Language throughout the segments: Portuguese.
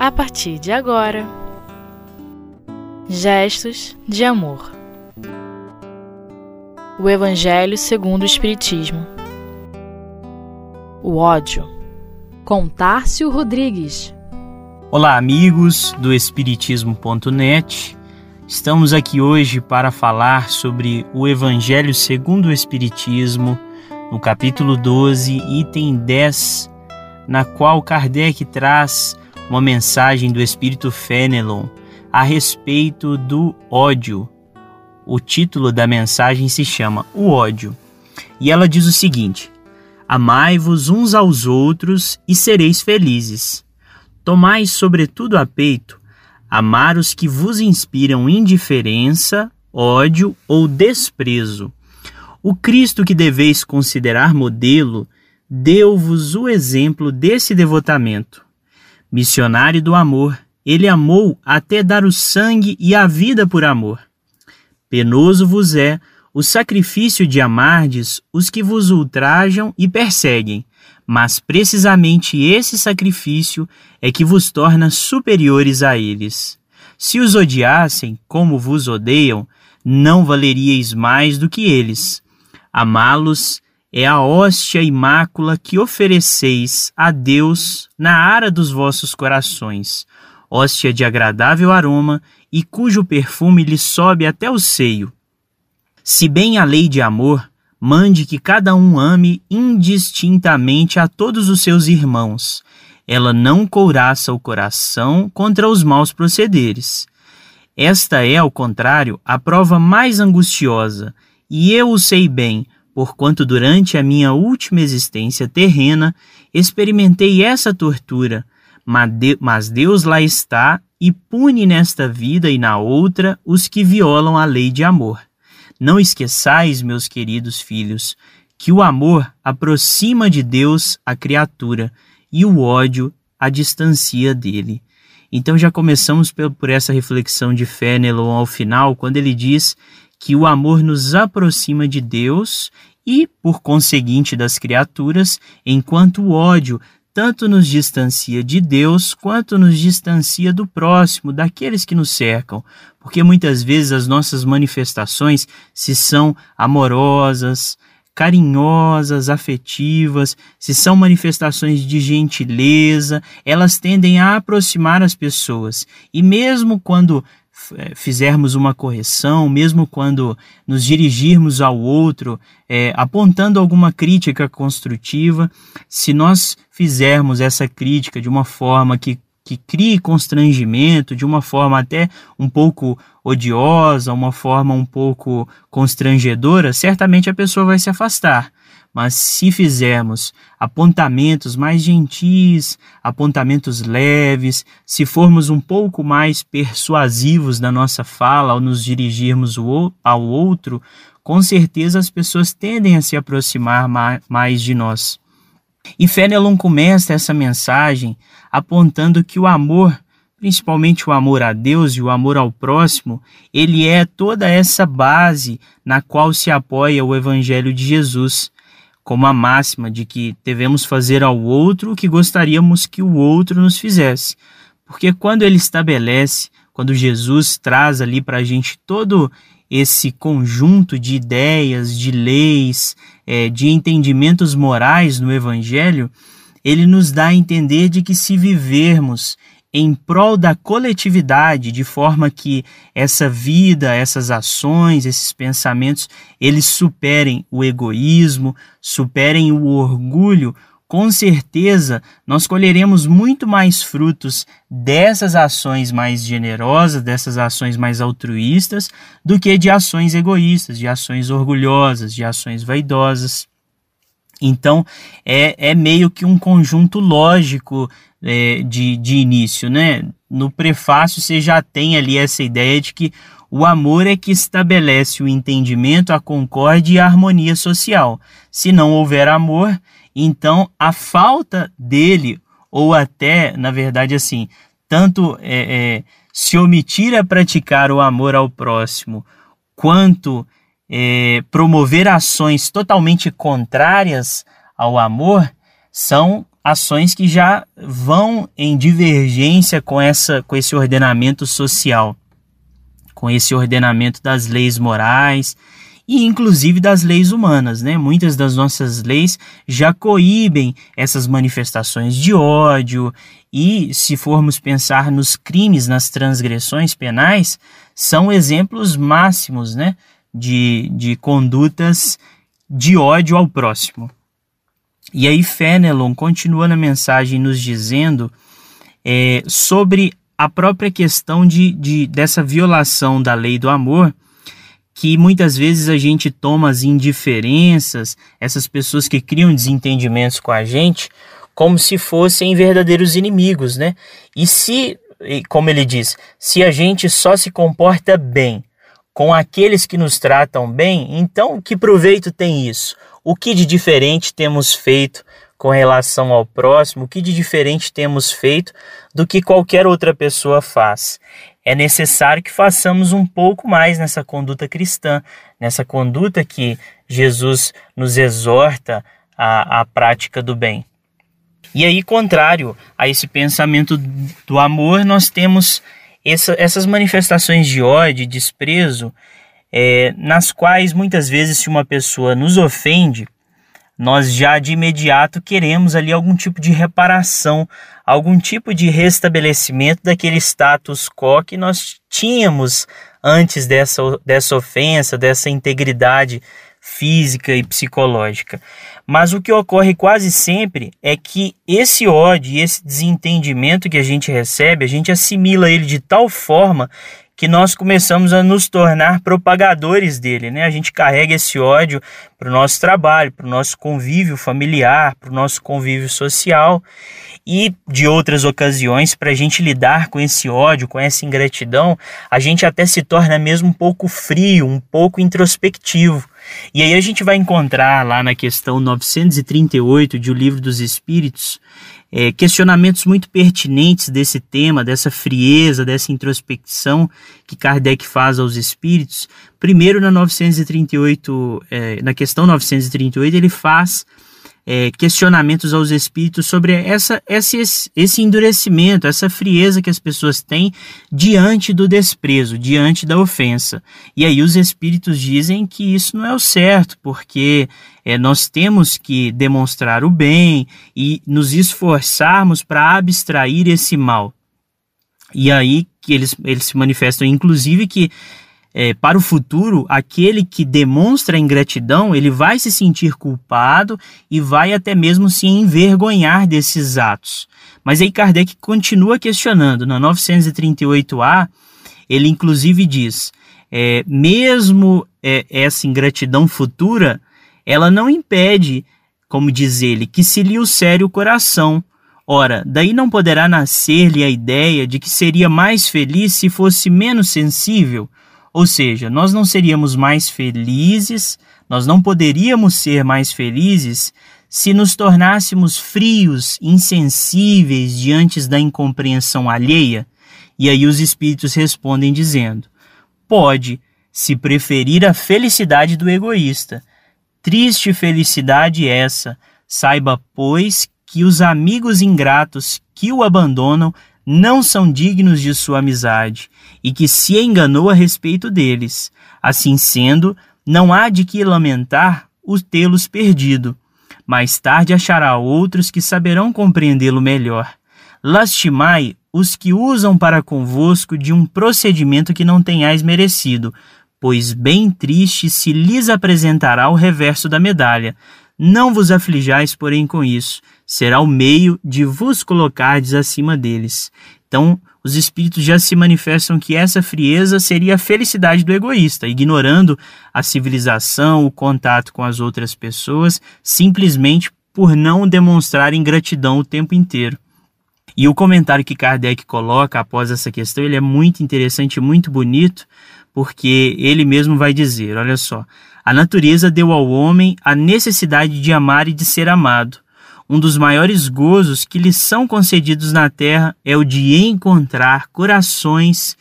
a partir de agora. Gestos de amor. O Evangelho segundo o Espiritismo. O ódio. Com Tárcio Rodrigues. Olá, amigos do Espiritismo.net. Estamos aqui hoje para falar sobre o Evangelho segundo o Espiritismo, no capítulo 12, item 10, na qual Kardec traz uma mensagem do Espírito Fenelon a respeito do ódio. O título da mensagem se chama O ódio. E ela diz o seguinte: Amai-vos uns aos outros e sereis felizes. Tomai sobretudo a peito amar os que vos inspiram indiferença, ódio ou desprezo. O Cristo que deveis considerar modelo deu-vos o exemplo desse devotamento. Missionário do amor, ele amou até dar o sangue e a vida por amor. Penoso vos é o sacrifício de amardes os que vos ultrajam e perseguem, mas precisamente esse sacrifício é que vos torna superiores a eles. Se os odiassem como vos odeiam, não valeríeis mais do que eles. Amá-los é a hóstia e mácula que ofereceis a Deus na ara dos vossos corações, hóstia de agradável aroma e cujo perfume lhe sobe até o seio. Se bem a lei de amor mande que cada um ame indistintamente a todos os seus irmãos. Ela não couraça o coração contra os maus procederes. Esta é, ao contrário, a prova mais angustiosa, e eu o sei bem, porquanto durante a minha última existência terrena experimentei essa tortura, mas Deus lá está e pune nesta vida e na outra os que violam a lei de amor. Não esqueçais, meus queridos filhos, que o amor aproxima de Deus a criatura e o ódio a distancia dele. Então já começamos por essa reflexão de Fenelon ao final, quando ele diz que o amor nos aproxima de Deus e, por conseguinte, das criaturas, enquanto o ódio tanto nos distancia de Deus quanto nos distancia do próximo, daqueles que nos cercam, porque muitas vezes as nossas manifestações, se são amorosas, carinhosas, afetivas, se são manifestações de gentileza, elas tendem a aproximar as pessoas. E mesmo quando fizermos uma correção, mesmo quando nos dirigirmos ao outro, é, apontando alguma crítica construtiva, se nós fizermos essa crítica de uma forma que, que crie constrangimento, de uma forma até um pouco odiosa, uma forma um pouco constrangedora, certamente a pessoa vai se afastar. Mas se fizermos apontamentos mais gentis, apontamentos leves, se formos um pouco mais persuasivos na nossa fala ao nos dirigirmos ao outro, com certeza as pessoas tendem a se aproximar mais de nós. E Fenelon começa essa mensagem apontando que o amor, principalmente o amor a Deus e o amor ao próximo, ele é toda essa base na qual se apoia o Evangelho de Jesus como a máxima de que devemos fazer ao outro o que gostaríamos que o outro nos fizesse. Porque quando ele estabelece, quando Jesus traz ali para a gente todo esse conjunto de ideias, de leis, é, de entendimentos morais no Evangelho, ele nos dá a entender de que se vivermos em prol da coletividade, de forma que essa vida, essas ações, esses pensamentos, eles superem o egoísmo, superem o orgulho, com certeza nós colheremos muito mais frutos dessas ações mais generosas, dessas ações mais altruístas, do que de ações egoístas, de ações orgulhosas, de ações vaidosas. Então, é, é meio que um conjunto lógico é, de, de início, né? No prefácio você já tem ali essa ideia de que o amor é que estabelece o entendimento, a concórdia e a harmonia social. Se não houver amor, então a falta dele, ou até, na verdade, assim, tanto é, é, se omitir a praticar o amor ao próximo, quanto é, promover ações totalmente contrárias ao amor, são ações que já vão em divergência com, essa, com esse ordenamento social, com esse ordenamento das leis morais e inclusive das leis humanas, né? Muitas das nossas leis já coíbem essas manifestações de ódio e se formos pensar nos crimes, nas transgressões penais, são exemplos máximos, né, de, de condutas de ódio ao próximo. E aí Fenelon continua na mensagem nos dizendo é, sobre a própria questão de, de, dessa violação da lei do amor, que muitas vezes a gente toma as indiferenças, essas pessoas que criam desentendimentos com a gente, como se fossem verdadeiros inimigos, né? E se, como ele diz, se a gente só se comporta bem com aqueles que nos tratam bem, então que proveito tem isso? O que de diferente temos feito com relação ao próximo? O que de diferente temos feito do que qualquer outra pessoa faz? É necessário que façamos um pouco mais nessa conduta cristã, nessa conduta que Jesus nos exorta à, à prática do bem. E aí, contrário a esse pensamento do amor, nós temos essa, essas manifestações de ódio, de desprezo, é, nas quais muitas vezes, se uma pessoa nos ofende, nós já de imediato queremos ali algum tipo de reparação, algum tipo de restabelecimento daquele status quo que nós tínhamos antes dessa, dessa ofensa, dessa integridade física e psicológica. Mas o que ocorre quase sempre é que esse ódio esse desentendimento que a gente recebe, a gente assimila ele de tal forma que nós começamos a nos tornar propagadores dele, né? A gente carrega esse ódio para o nosso trabalho, para o nosso convívio familiar, para o nosso convívio social e de outras ocasiões para a gente lidar com esse ódio, com essa ingratidão, a gente até se torna mesmo um pouco frio, um pouco introspectivo. E aí a gente vai encontrar lá na questão 938 de O Livro dos Espíritos é, questionamentos muito pertinentes desse tema, dessa frieza, dessa introspecção que Kardec faz aos espíritos. Primeiro, na 938, é, na questão 938, ele faz é, questionamentos aos espíritos sobre essa, esse, esse endurecimento, essa frieza que as pessoas têm diante do desprezo, diante da ofensa. E aí os espíritos dizem que isso não é o certo, porque é, nós temos que demonstrar o bem e nos esforçarmos para abstrair esse mal. E aí que eles, eles se manifestam, inclusive, que é, para o futuro, aquele que demonstra ingratidão, ele vai se sentir culpado e vai até mesmo se envergonhar desses atos. Mas aí Kardec continua questionando. Na 938A, ele inclusive diz: é, mesmo é, essa ingratidão futura, ela não impede, como diz ele, que se lhe o coração. Ora, daí não poderá nascer-lhe a ideia de que seria mais feliz se fosse menos sensível ou seja, nós não seríamos mais felizes, nós não poderíamos ser mais felizes se nos tornássemos frios, insensíveis diante da incompreensão alheia? E aí os espíritos respondem dizendo: pode, se preferir a felicidade do egoísta. Triste felicidade essa, saiba, pois, que os amigos ingratos que o abandonam não são dignos de sua amizade e que se enganou a respeito deles. Assim sendo, não há de que lamentar o tê-los perdido. Mais tarde achará outros que saberão compreendê-lo melhor. Lastimai os que usam para convosco de um procedimento que não tenhais merecido, pois bem triste se lhes apresentará o reverso da medalha. Não vos aflijais, porém, com isso, será o meio de vos colocardes acima deles. Então, os espíritos já se manifestam que essa frieza seria a felicidade do egoísta, ignorando a civilização, o contato com as outras pessoas, simplesmente por não demonstrar ingratidão o tempo inteiro. E o comentário que Kardec coloca após essa questão, ele é muito interessante, muito bonito, porque ele mesmo vai dizer, olha só, a natureza deu ao homem a necessidade de amar e de ser amado. Um dos maiores gozos que lhe são concedidos na terra é o de encontrar corações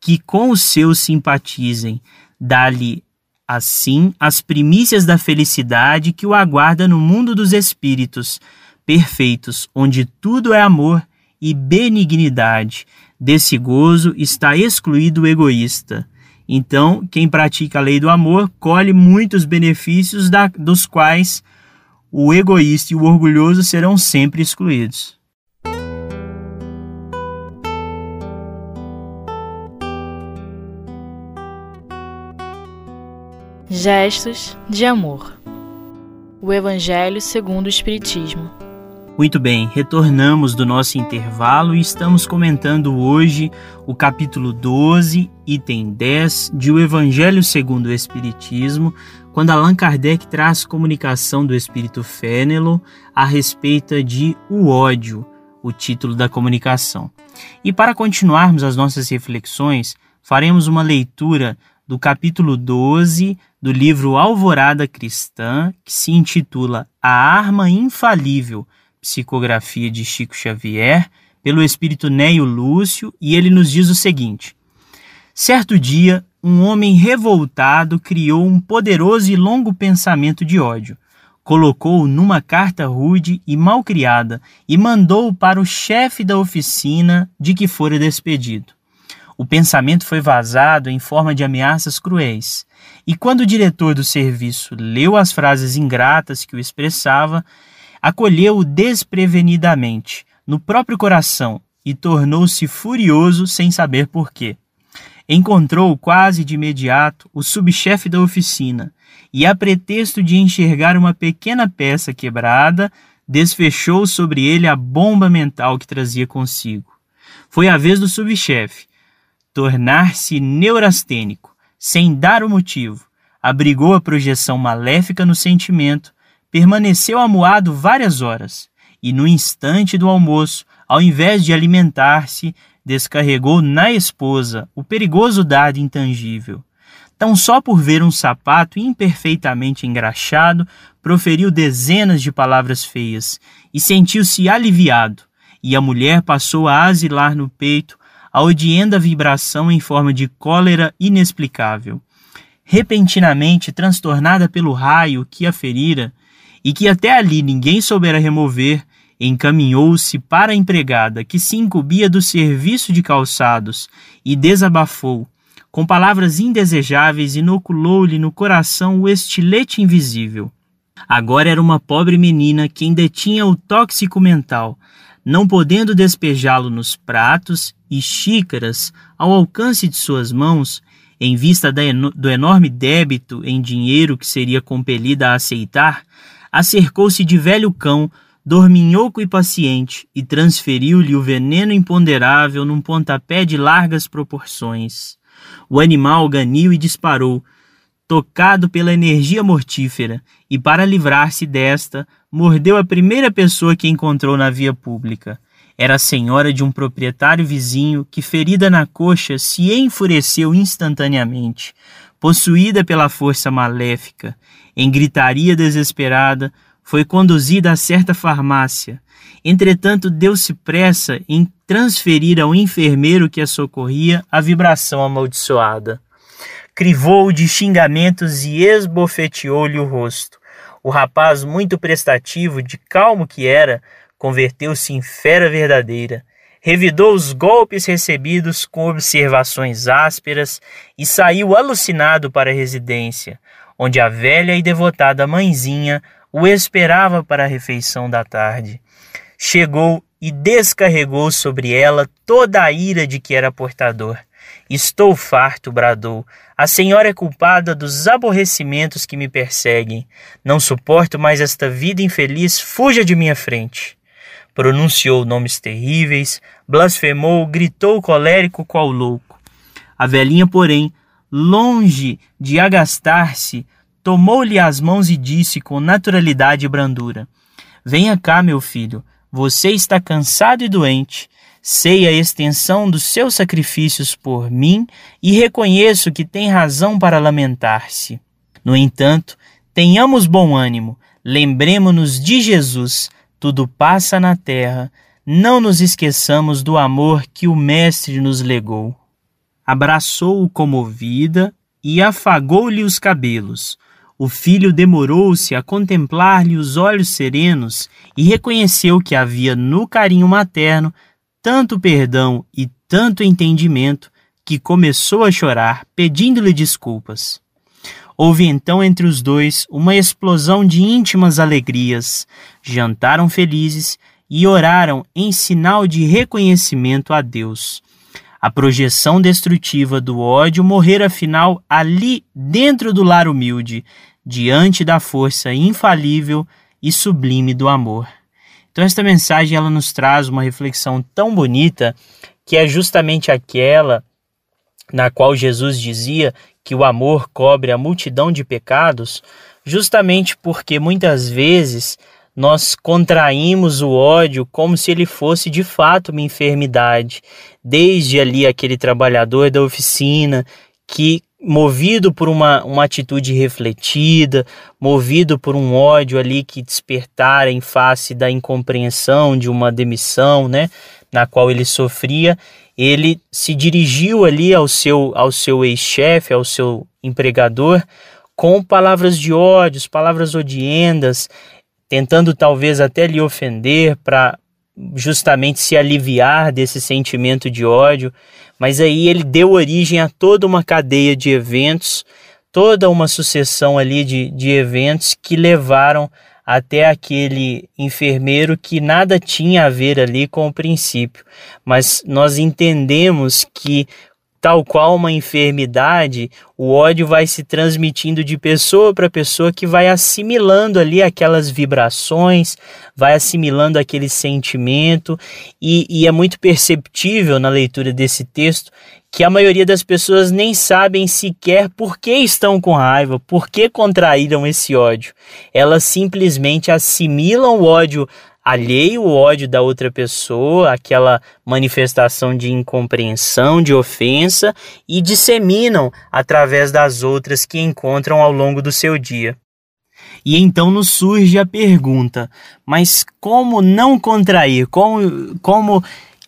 que com os seus simpatizem. Dá-lhe, assim, as primícias da felicidade que o aguarda no mundo dos espíritos. perfeitos, onde tudo é amor e benignidade. Desse gozo está excluído o egoísta. Então, quem pratica a lei do amor colhe muitos benefícios da, dos quais o egoísta e o orgulhoso serão sempre excluídos. Gestos de amor. O Evangelho segundo o Espiritismo. Muito bem, retornamos do nosso intervalo e estamos comentando hoje o capítulo 12, item 10 de O Evangelho segundo o Espiritismo, quando Allan Kardec traz comunicação do Espírito Fênelon a respeito de o ódio, o título da comunicação. E para continuarmos as nossas reflexões, faremos uma leitura do capítulo 12 do livro Alvorada Cristã, que se intitula A Arma Infalível psicografia de Chico Xavier, pelo espírito Neio Lúcio, e ele nos diz o seguinte: Certo dia, um homem revoltado criou um poderoso e longo pensamento de ódio. Colocou-o numa carta rude e mal criada e mandou-o para o chefe da oficina de que fora despedido. O pensamento foi vazado em forma de ameaças cruéis, e quando o diretor do serviço leu as frases ingratas que o expressava, acolheu-o desprevenidamente no próprio coração e tornou-se furioso sem saber por quê. Encontrou quase de imediato o subchefe da oficina e, a pretexto de enxergar uma pequena peça quebrada, desfechou sobre ele a bomba mental que trazia consigo. Foi a vez do subchefe tornar-se neurastênico, sem dar o motivo, abrigou a projeção maléfica no sentimento permaneceu amuado várias horas e, no instante do almoço, ao invés de alimentar-se, descarregou na esposa o perigoso dado intangível. Tão só por ver um sapato imperfeitamente engraxado, proferiu dezenas de palavras feias e sentiu-se aliviado, e a mulher passou a asilar no peito a odienda vibração em forma de cólera inexplicável. Repentinamente transtornada pelo raio que a ferira, e que até ali ninguém soubera remover, encaminhou-se para a empregada que se incumbia do serviço de calçados e desabafou. Com palavras indesejáveis, inoculou-lhe no coração o estilete invisível. Agora era uma pobre menina quem detinha o tóxico mental, não podendo despejá-lo nos pratos e xícaras ao alcance de suas mãos, em vista do enorme débito em dinheiro que seria compelida a aceitar, acercou-se de velho cão, dorminhoco e paciente, e transferiu-lhe o veneno imponderável num pontapé de largas proporções. O animal ganiu e disparou, tocado pela energia mortífera, e para livrar-se desta, mordeu a primeira pessoa que encontrou na via pública. Era a senhora de um proprietário vizinho que, ferida na coxa, se enfureceu instantaneamente, possuída pela força maléfica, em gritaria desesperada, foi conduzida a certa farmácia. Entretanto, deu-se pressa em transferir ao enfermeiro que a socorria a vibração amaldiçoada. Crivou-o de xingamentos e esbofeteou-lhe o rosto. O rapaz, muito prestativo, de calmo que era, converteu-se em fera verdadeira revidou os golpes recebidos com observações ásperas e saiu alucinado para a residência, onde a velha e devotada mãezinha o esperava para a refeição da tarde. Chegou e descarregou sobre ela toda a ira de que era portador. Estou farto, bradou. A senhora é culpada dos aborrecimentos que me perseguem. Não suporto mais esta vida infeliz. Fuja de minha frente pronunciou nomes terríveis, blasfemou, gritou colérico qual louco. A velhinha, porém, longe de agastar-se, tomou-lhe as mãos e disse com naturalidade e brandura: Venha cá, meu filho, você está cansado e doente. Sei a extensão dos seus sacrifícios por mim e reconheço que tem razão para lamentar-se. No entanto, tenhamos bom ânimo, lembremos-nos de Jesus, tudo passa na terra, não nos esqueçamos do amor que o Mestre nos legou. Abraçou-o comovida e afagou-lhe os cabelos. o filho demorou-se a contemplar-lhe os olhos serenos e reconheceu que havia no carinho materno tanto perdão e tanto entendimento que começou a chorar, pedindo-lhe desculpas. Houve então entre os dois uma explosão de íntimas alegrias. Jantaram felizes e oraram em sinal de reconhecimento a Deus. A projeção destrutiva do ódio morrera afinal ali dentro do lar humilde, diante da força infalível e sublime do amor. Então esta mensagem ela nos traz uma reflexão tão bonita que é justamente aquela na qual Jesus dizia que o amor cobre a multidão de pecados, justamente porque muitas vezes nós contraímos o ódio como se ele fosse de fato uma enfermidade. Desde ali aquele trabalhador da oficina que, movido por uma, uma atitude refletida, movido por um ódio ali que despertara em face da incompreensão de uma demissão, né, na qual ele sofria, ele se dirigiu ali ao seu, ao seu ex-chefe, ao seu empregador, com palavras de ódio, palavras odiendas, tentando talvez até lhe ofender para justamente se aliviar desse sentimento de ódio, mas aí ele deu origem a toda uma cadeia de eventos, toda uma sucessão ali de, de eventos que levaram até aquele enfermeiro que nada tinha a ver ali com o princípio, mas nós entendemos que tal qual uma enfermidade, o ódio vai se transmitindo de pessoa para pessoa que vai assimilando ali aquelas vibrações, vai assimilando aquele sentimento, e, e é muito perceptível na leitura desse texto que a maioria das pessoas nem sabem sequer por que estão com raiva, por que contraíram esse ódio. Elas simplesmente assimilam o ódio alheio o ódio da outra pessoa, aquela manifestação de incompreensão, de ofensa e disseminam através das outras que encontram ao longo do seu dia. E então nos surge a pergunta: mas como não contrair? Como, como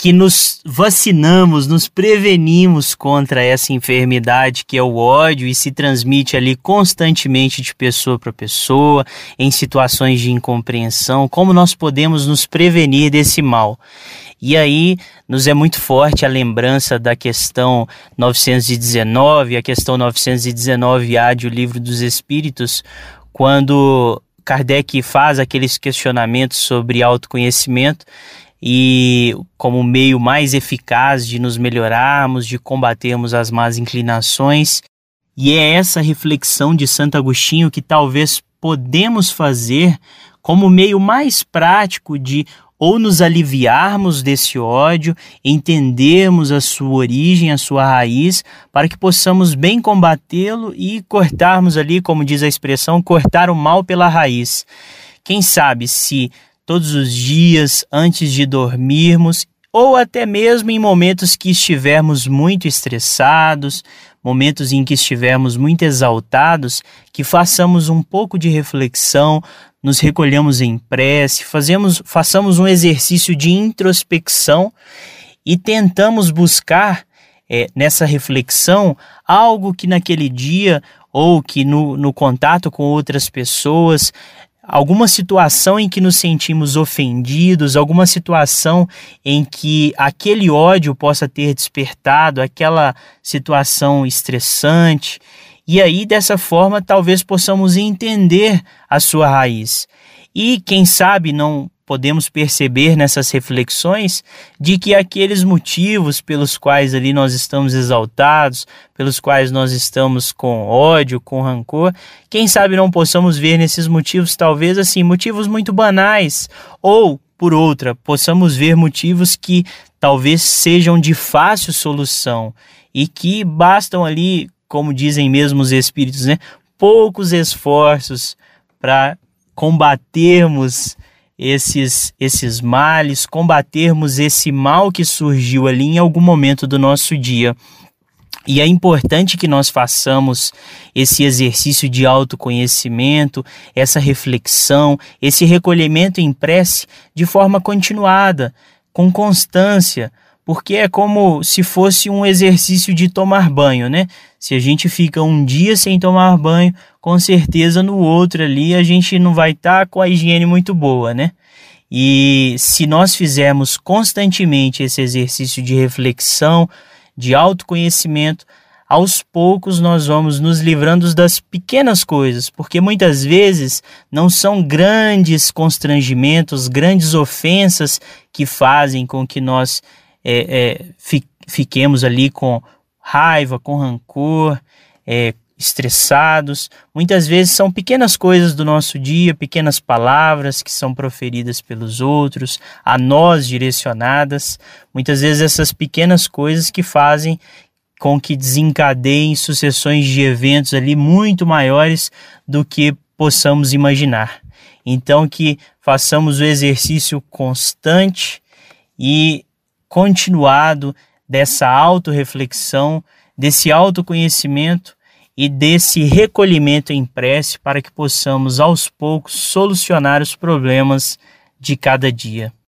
que nos vacinamos, nos prevenimos contra essa enfermidade que é o ódio e se transmite ali constantemente de pessoa para pessoa, em situações de incompreensão, como nós podemos nos prevenir desse mal? E aí nos é muito forte a lembrança da questão 919, a questão 919A de O Livro dos Espíritos, quando Kardec faz aqueles questionamentos sobre autoconhecimento e como meio mais eficaz de nos melhorarmos, de combatermos as más inclinações. E é essa reflexão de Santo Agostinho que talvez podemos fazer como meio mais prático de ou nos aliviarmos desse ódio, entendermos a sua origem, a sua raiz, para que possamos bem combatê-lo e cortarmos ali, como diz a expressão, cortar o mal pela raiz. Quem sabe se todos os dias antes de dormirmos ou até mesmo em momentos que estivermos muito estressados, momentos em que estivermos muito exaltados, que façamos um pouco de reflexão, nos recolhamos em prece, fazemos, façamos um exercício de introspecção e tentamos buscar é, nessa reflexão algo que naquele dia ou que no, no contato com outras pessoas alguma situação em que nos sentimos ofendidos, alguma situação em que aquele ódio possa ter despertado, aquela situação estressante. E aí, dessa forma, talvez possamos entender a sua raiz. E, quem sabe, não podemos perceber nessas reflexões de que aqueles motivos pelos quais ali nós estamos exaltados, pelos quais nós estamos com ódio, com rancor, quem sabe não possamos ver nesses motivos talvez assim motivos muito banais. Ou por outra, possamos ver motivos que talvez sejam de fácil solução e que bastam ali, como dizem mesmo os espíritos, né, poucos esforços para combatermos esses, esses males, combatermos esse mal que surgiu ali em algum momento do nosso dia. E é importante que nós façamos esse exercício de autoconhecimento, essa reflexão, esse recolhimento em prece de forma continuada, com constância, porque é como se fosse um exercício de tomar banho, né? Se a gente fica um dia sem tomar banho, com certeza no outro ali a gente não vai estar tá com a higiene muito boa, né? E se nós fizermos constantemente esse exercício de reflexão, de autoconhecimento, aos poucos nós vamos nos livrando das pequenas coisas, porque muitas vezes não são grandes constrangimentos, grandes ofensas que fazem com que nós é, é, fiquemos ali com raiva, com rancor, é, estressados. Muitas vezes são pequenas coisas do nosso dia, pequenas palavras que são proferidas pelos outros, a nós direcionadas. Muitas vezes essas pequenas coisas que fazem com que desencadeiem sucessões de eventos ali muito maiores do que possamos imaginar. Então que façamos o exercício constante e continuado dessa autorreflexão, desse autoconhecimento e desse recolhimento em prece para que possamos aos poucos solucionar os problemas de cada dia.